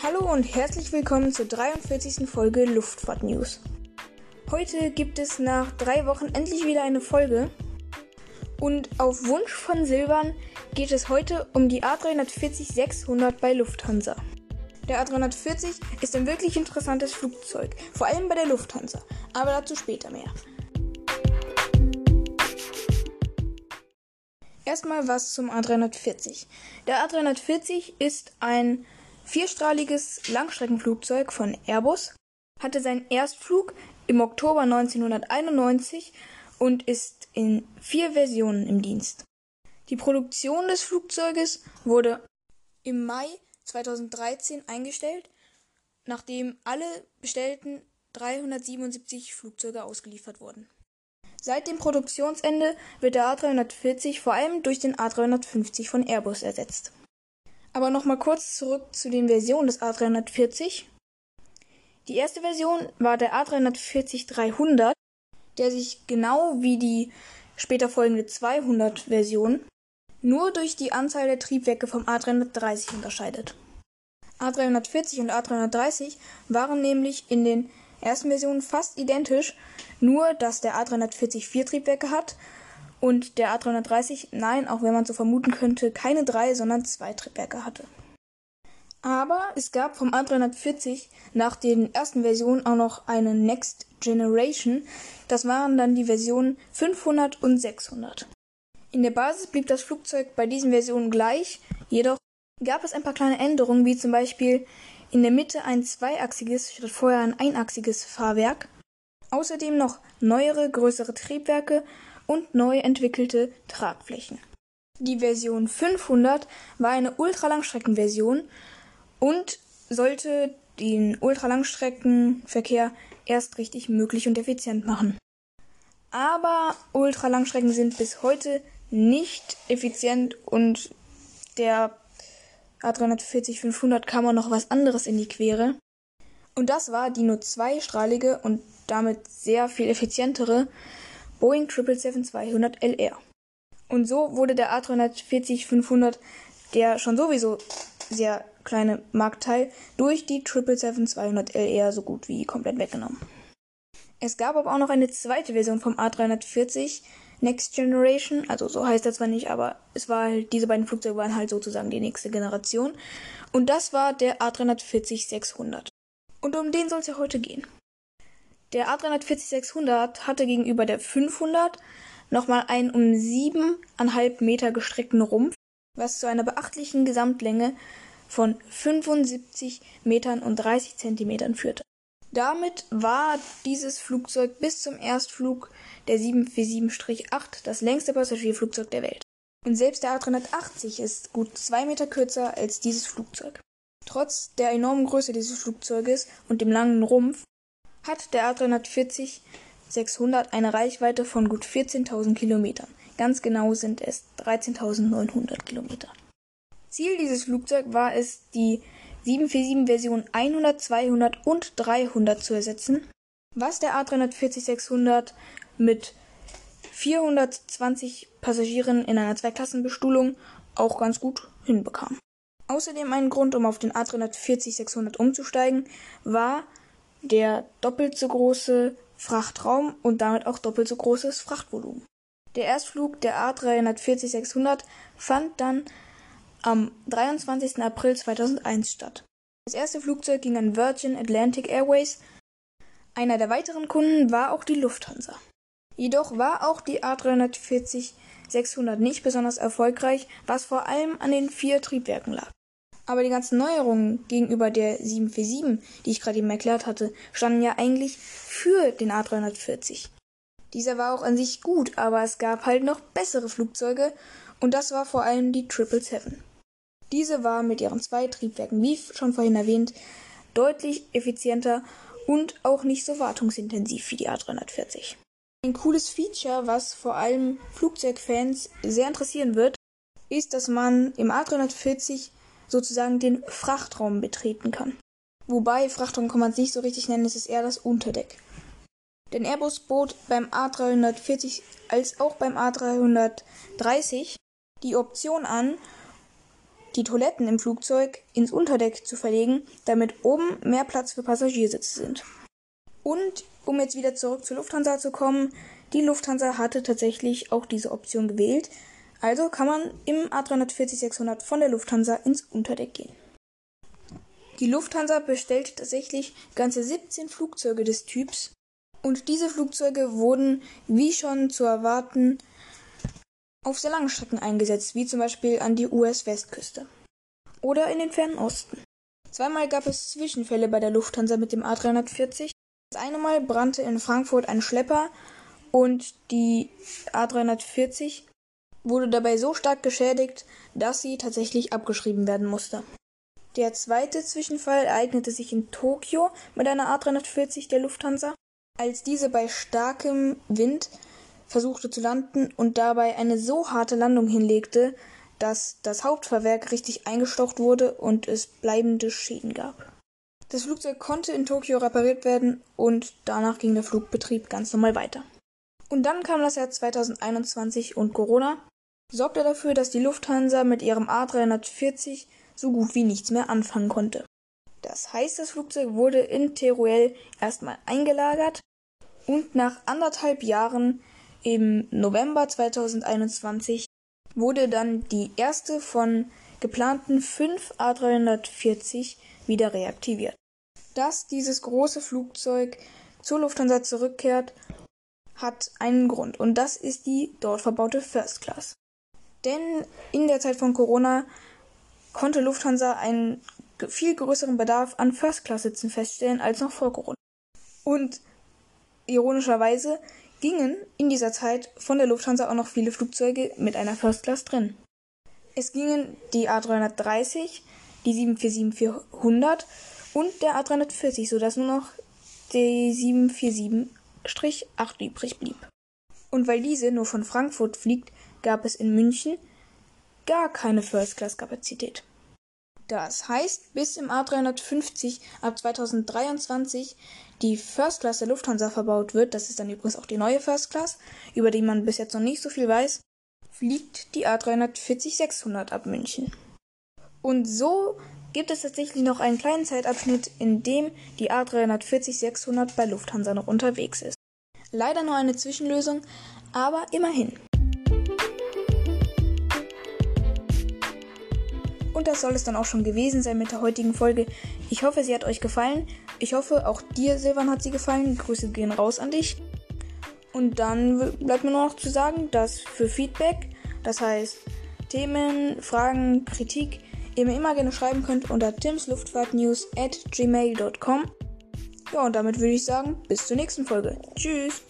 Hallo und herzlich willkommen zur 43. Folge Luftfahrt News. Heute gibt es nach drei Wochen endlich wieder eine Folge. Und auf Wunsch von Silvan geht es heute um die A340-600 bei Lufthansa. Der A340 ist ein wirklich interessantes Flugzeug, vor allem bei der Lufthansa, aber dazu später mehr. Erstmal was zum A340. Der A340 ist ein vierstrahliges Langstreckenflugzeug von Airbus, hatte seinen Erstflug im Oktober 1991 und ist in vier Versionen im Dienst. Die Produktion des Flugzeuges wurde im Mai 2013 eingestellt, nachdem alle bestellten 377 Flugzeuge ausgeliefert wurden. Seit dem Produktionsende wird der A340 vor allem durch den A350 von Airbus ersetzt. Aber nochmal kurz zurück zu den Versionen des A340. Die erste Version war der A340-300, der sich genau wie die später folgende 200-Version nur durch die Anzahl der Triebwerke vom A330 unterscheidet. A340 und A330 waren nämlich in den ersten Versionen fast identisch, nur dass der A340 vier Triebwerke hat und der A330, nein, auch wenn man so vermuten könnte, keine drei, sondern zwei Triebwerke hatte. Aber es gab vom A340 nach den ersten Versionen auch noch eine Next Generation. Das waren dann die Versionen 500 und 600. In der Basis blieb das Flugzeug bei diesen Versionen gleich, jedoch gab es ein paar kleine Änderungen, wie zum Beispiel in der Mitte ein zweiachsiges statt vorher ein einachsiges Fahrwerk. Außerdem noch neuere, größere Triebwerke und neu entwickelte Tragflächen. Die Version 500 war eine Ultralangstreckenversion und sollte den Ultralangstreckenverkehr erst richtig möglich und effizient machen. Aber Ultralangstrecken sind bis heute nicht effizient und der A340-500 kam auch noch was anderes in die Quere. Und das war die nur zweistrahlige und damit sehr viel effizientere Boeing 777-200 LR. Und so wurde der A340-500, der schon sowieso sehr kleine Marktteil, durch die 777-200 LR so gut wie komplett weggenommen. Es gab aber auch noch eine zweite Version vom A340, Next Generation, also so heißt er zwar nicht, aber es war halt, diese beiden Flugzeuge waren halt sozusagen die nächste Generation. Und das war der A340-600. Und um den soll es ja heute gehen. Der A340-600 hatte gegenüber der 500 nochmal einen um 7,5 Meter gestreckten Rumpf, was zu einer beachtlichen Gesamtlänge von 75 Metern und 30 Zentimetern führte. Damit war dieses Flugzeug bis zum Erstflug der 747-8 das längste Passagierflugzeug der Welt. Und selbst der A380 ist gut zwei Meter kürzer als dieses Flugzeug. Trotz der enormen Größe dieses Flugzeuges und dem langen Rumpf hat der A340-600 eine Reichweite von gut 14.000 Kilometern. Ganz genau sind es 13.900 Kilometer. Ziel dieses Flugzeugs war es, die 747 Version 100, 200 und 300 zu ersetzen, was der A340-600 mit 420 Passagieren in einer Zweiklassenbestuhlung auch ganz gut hinbekam. Außerdem ein Grund, um auf den A340-600 umzusteigen, war der doppelt so große Frachtraum und damit auch doppelt so großes Frachtvolumen. Der Erstflug der A340-600 fand dann am 23. April 2001 statt. Das erste Flugzeug ging an Virgin Atlantic Airways. Einer der weiteren Kunden war auch die Lufthansa. Jedoch war auch die A340-600 nicht besonders erfolgreich, was vor allem an den vier Triebwerken lag. Aber die ganzen Neuerungen gegenüber der 747, die ich gerade eben erklärt hatte, standen ja eigentlich für den A340. Dieser war auch an sich gut, aber es gab halt noch bessere Flugzeuge und das war vor allem die 777. Diese war mit ihren zwei Triebwerken, wie schon vorhin erwähnt, deutlich effizienter und auch nicht so wartungsintensiv wie die A340. Ein cooles Feature, was vor allem Flugzeugfans sehr interessieren wird, ist, dass man im A340 sozusagen den Frachtraum betreten kann. Wobei Frachtraum kann man es nicht so richtig nennen, es ist eher das Unterdeck. Denn Airbus bot beim die Toiletten im Flugzeug ins Unterdeck zu verlegen, damit oben mehr Platz für Passagiersitze sind. Und um jetzt wieder zurück zur Lufthansa zu kommen, die Lufthansa hatte tatsächlich auch diese Option gewählt. Also kann man im A340-600 von der Lufthansa ins Unterdeck gehen. Die Lufthansa bestellte tatsächlich ganze 17 Flugzeuge des Typs und diese Flugzeuge wurden, wie schon zu erwarten, auf sehr langen Strecken eingesetzt, wie zum Beispiel an die US-Westküste oder in den fernen Osten. Zweimal gab es Zwischenfälle bei der Lufthansa mit dem A340. Das eine Mal brannte in Frankfurt ein Schlepper und die A340 wurde dabei so stark geschädigt, dass sie tatsächlich abgeschrieben werden musste. Der zweite Zwischenfall ereignete sich in Tokio mit einer A340 der Lufthansa, als diese bei starkem Wind versuchte zu landen und dabei eine so harte Landung hinlegte, dass das Hauptfahrwerk richtig eingestaucht wurde und es bleibende Schäden gab. Das Flugzeug konnte in Tokio repariert werden und danach ging der Flugbetrieb ganz normal weiter. Und dann kam das Jahr 2021 und Corona sorgte dafür, dass die Lufthansa mit ihrem A340 so gut wie nichts mehr anfangen konnte. Das heißt, das Flugzeug wurde in Teruel erstmal eingelagert und nach anderthalb Jahren im November 2021 wurde dann die erste von geplanten fünf A340 wieder reaktiviert. Dass dieses große Flugzeug zur Lufthansa zurückkehrt, hat einen Grund und das ist die dort verbaute First Class. Denn in der Zeit von Corona konnte Lufthansa einen viel größeren Bedarf an First-Class-Sitzen feststellen als noch vor Corona. Und ironischerweise gingen in dieser Zeit von der Lufthansa auch noch viele Flugzeuge mit einer First Class drin. Es gingen die A330, die 747-400 und der A340, sodass nur noch die 747-8 übrig blieb. Und weil diese nur von Frankfurt fliegt, gab es in München gar keine First-Class-Kapazität. Das heißt, bis im A350 ab 2023 die First Class der Lufthansa verbaut wird, das ist dann übrigens auch die neue First Class, über die man bis jetzt noch nicht so viel weiß, fliegt die A340-600 ab München. Und so gibt es tatsächlich noch einen kleinen Zeitabschnitt, in dem die A340-600 bei Lufthansa noch unterwegs ist. Leider nur eine Zwischenlösung, aber immerhin. Und das soll es dann auch schon gewesen sein mit der heutigen Folge. Ich hoffe, sie hat euch gefallen. Ich hoffe, auch dir, Silvan, hat sie gefallen. Grüße gehen raus an dich. Und dann bleibt mir nur noch zu sagen, dass für Feedback, das heißt Themen, Fragen, Kritik, ihr mir immer gerne schreiben könnt unter timsluftfahrtnews at gmail.com. Ja, und damit würde ich sagen, bis zur nächsten Folge. Tschüss!